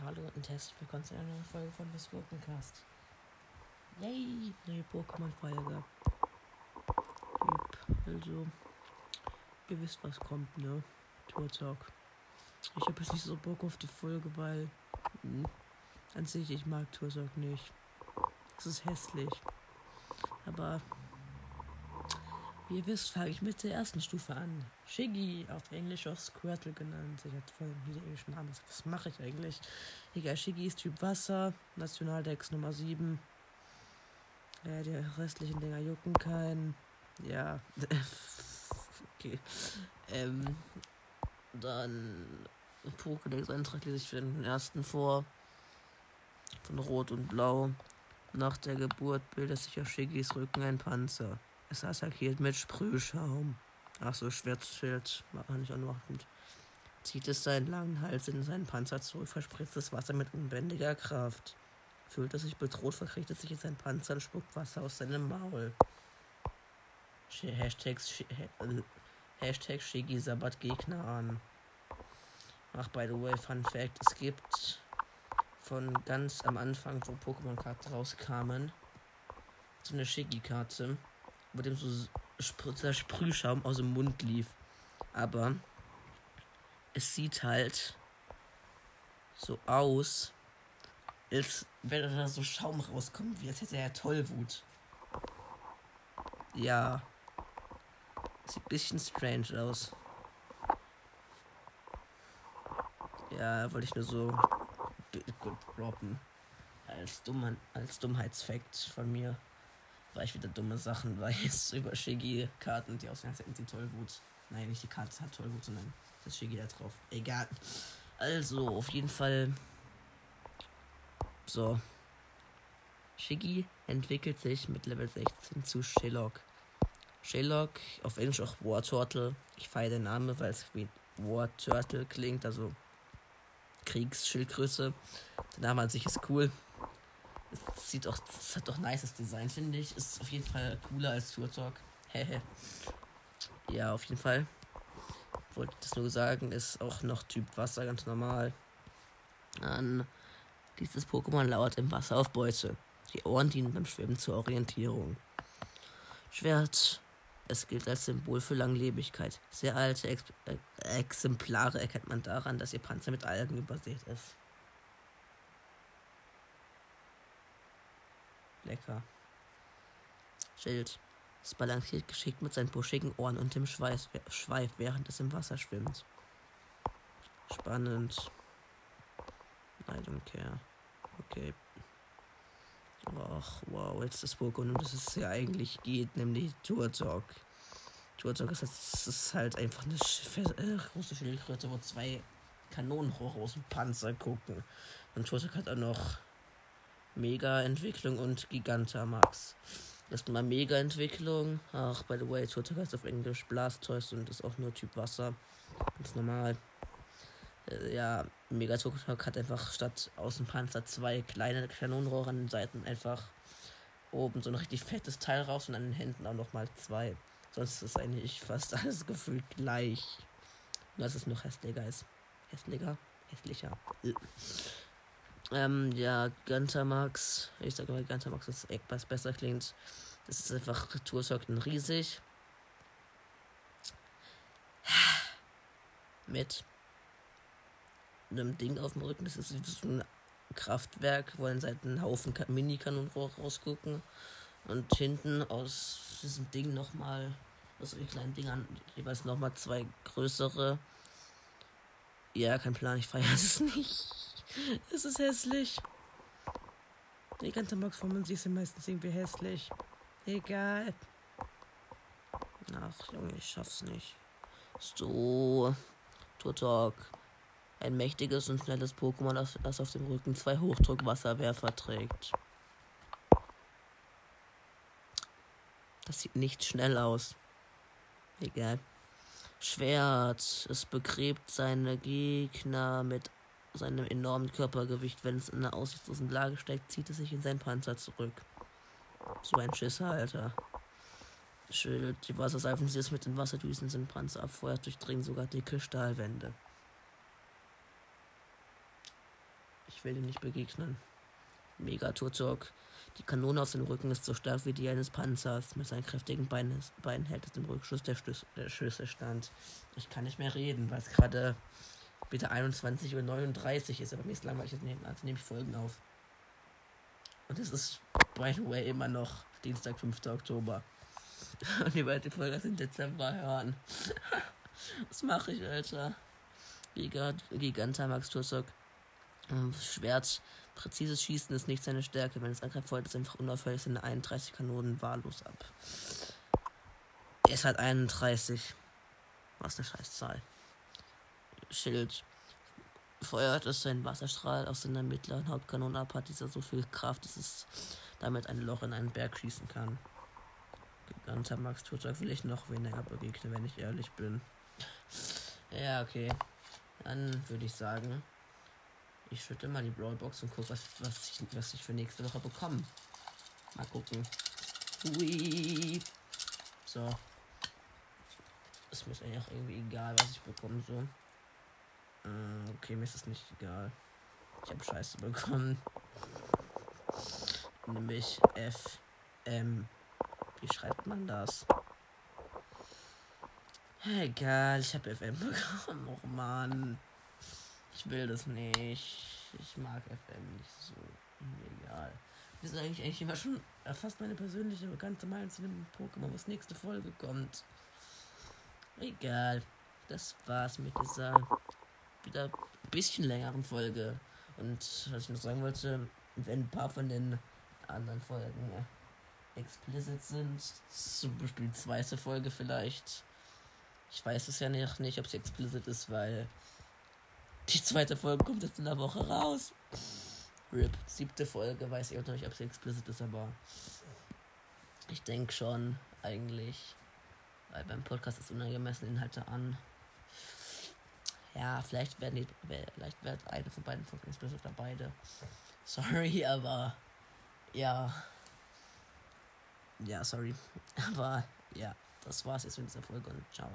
Hallo und herzlich willkommen zu einer neuen Folge von des Gurkencast. Yay, neue Pokémon-Folge. Also, ihr wisst, was kommt, ne? Tour Talk. Ich habe jetzt nicht so Bock auf die Folge, weil mh, an sich, ich mag Tour Talk nicht. Es ist hässlich. Aber wie ihr wisst, fange ich mit der ersten Stufe an. Shiggy, auf Englisch auch Squirtle genannt. Ich hatte voll den englischen Namen. Was mache ich eigentlich? Egal, Shiggy ist Typ Wasser, Nationaldex Nummer 7. Ja, die restlichen Dinger jucken keinen. Ja. okay. Ähm, dann Pokédex-Eintrag lese ich für den ersten vor. Von Rot und Blau. Nach der Geburt bildet sich auf Shiggys Rücken ein Panzer. Es attackiert mit Sprühschaum. Ach so, Schwertschild war nicht anmachend. Zieht es seinen langen Hals in seinen Panzer zurück, verspritzt das Wasser mit unbändiger Kraft. Fühlt es sich bedroht, verkriecht es sich in seinen Panzer und spuckt Wasser aus seinem Maul. Hashtag, Shiggy Sabbat Gegner an. Ach, by the way, Fun Fact: Es gibt von ganz am Anfang, wo Pokémon-Karten rauskamen, so eine Shiggy-Karte, wo dem so der Sprühschaum aus dem Mund lief. Aber es sieht halt so aus, als wenn da so Schaum rauskommt, wie als hätte er Tollwut. Ja. Sieht ein bisschen strange aus. Ja, wollte ich nur so gut droppen. Als, Dumm als Dummheitsfakt von mir. Weil ich wieder dumme Sachen weiß über Shiggy-Karten, die aussehen, als hätten sie Tollwut. Nein, nicht die Karte hat Tollwut, sondern das Shiggy da drauf. Egal. Also, auf jeden Fall. So. Shiggy entwickelt sich mit Level 16 zu Shillock. Shillock, auf Englisch auch War Turtle. Ich feiere den Namen, weil es wie War Turtle klingt, also Kriegsschildgröße. Der Name an sich ist cool. Sieht auch, es hat doch nices Design, finde ich. Ist auf jeden Fall cooler als Tour Talk. Hehe. ja, auf jeden Fall. Wollte das nur sagen, ist auch noch Typ Wasser ganz normal. Dann dieses Pokémon lauert im Wasser auf Beute. Die Ohren dienen beim Schwimmen zur Orientierung. Schwert. Es gilt als Symbol für Langlebigkeit. Sehr alte Ex äh, Exemplare erkennt man daran, dass ihr Panzer mit Algen übersät ist. Lecker. Schild. Es balanciert geschickt mit seinen buschigen Ohren und dem Schweiß, Schweif, während es im Wasser schwimmt. Spannend. I don't care. Okay. Ach, wow, jetzt das Pokémon, um das es ja eigentlich geht, nämlich Turtok. Turtok ist, ist halt einfach eine äh, große Schildkröte, wo zwei Kanonenrohre aus dem Panzer gucken. Und Turtok hat auch noch Mega-Entwicklung und Gigantamax. Erstmal Mega-Entwicklung. Ach, by the way, Turtok heißt auf Englisch Blastoise und ist auch nur Typ Wasser. Ganz normal. Äh, ja, Megaturtok hat einfach statt Außenpanzer zwei kleine Kanonenrohre an den Seiten einfach oben so ein richtig fettes Teil raus und an den Händen auch nochmal zwei. Sonst ist eigentlich fast alles gefühlt gleich. Nur dass es noch hässlicher ist. Hässlicher? Hässlicher. Ähm, ja, Gantamax. Ich sage mal, Gantamax ist etwas besser klingt. Das ist einfach Toursocken riesig. Mit einem Ding auf dem Rücken. Das ist so ein Kraftwerk, wo an Seiten ein Haufen Mini-Kanonen rausgucken. Und hinten aus diesem Ding nochmal, aus den kleinen Dingern, jeweils nochmal zwei größere. Ja, kein Plan, ich feiere es nicht. Es ist hässlich. Die ganze Max von sich sind meistens irgendwie hässlich. Egal. Ach, Junge, ich schaff's nicht. So. Tutok. Ein mächtiges und schnelles Pokémon, das auf dem Rücken zwei Hochdruckwasserwerfer trägt. Das sieht nicht schnell aus. Egal. Schwert. Es begräbt seine Gegner mit seinem enormen Körpergewicht. Wenn es in einer aussichtslosen Lage steckt, zieht es sich in seinen Panzer zurück. So ein Schisser, Alter. Schild. Die Wasserseifen, die es mit den Wasserdüsen sind, Panzer abfeuert, durchdringen sogar dicke Stahlwände. Ich will dir nicht begegnen. Megaturtok. Die Kanone auf seinem Rücken ist so stark wie die eines Panzers. Mit seinen kräftigen Beinen, Beinen hält es den Rückschuss der, Schlüs der Schüsse stand. Ich kann nicht mehr reden, weil es gerade wieder 21.39 Uhr ist. Aber mir ist langweilig, also nehme ich Folgen auf. Und es ist, by the way, immer noch Dienstag, 5. Oktober. Und ihr werdet die Folge im Dezember hören. Was mache ich, Alter? Gigant, Gigantamax Tursok. Ähm, Schwert, präzises Schießen ist nicht seine Stärke. Wenn es angreift, feuert es einfach unauffällig seine 31 Kanonen wahllos ab. Es hat 31. Was eine Scheißzahl. Schild. Feuert es seinen Wasserstrahl aus seiner mittleren Hauptkanone ab, hat dieser so viel Kraft, dass es damit ein Loch in einen Berg schießen kann. Giganter Max Turzak will ich noch weniger begegnen, wenn ich ehrlich bin. Ja, okay. Dann würde ich sagen, ich schütte mal die Brawlbox und gucke, was, was, ich, was ich für nächste Woche bekomme. Mal gucken. Hui. So. Ist mir eigentlich auch irgendwie egal, was ich bekomme, so. Mm, okay, mir ist es nicht egal. Ich habe Scheiße bekommen. Nämlich F, M. Wie schreibt man das? Egal, ich habe FM bekommen. Och man. Ich will das nicht. Ich mag FM nicht so. Egal. Das ist eigentlich, eigentlich immer schon fast meine persönliche bekannte Meinung zu dem Pokémon, was nächste Folge kommt. Egal. Das war's mit dieser wieder ein bisschen längeren Folge. Und was ich noch sagen wollte, wenn ein paar von den anderen Folgen explicit sind, zum Beispiel die zweite Folge vielleicht. Ich weiß es ja nicht, nicht ob sie explicit ist, weil die zweite Folge kommt jetzt in der Woche raus. RIP. Siebte Folge, weiß ich auch noch nicht, ob sie explicit ist, aber ich denke schon, eigentlich. Weil beim Podcast ist unangemessene Inhalte an. Ja, vielleicht werden die, vielleicht wird eine von beiden Folgen explicit oder beide. Sorry, aber ja. Ja, sorry. Aber ja, das war's jetzt mit dieser Folge und ciao.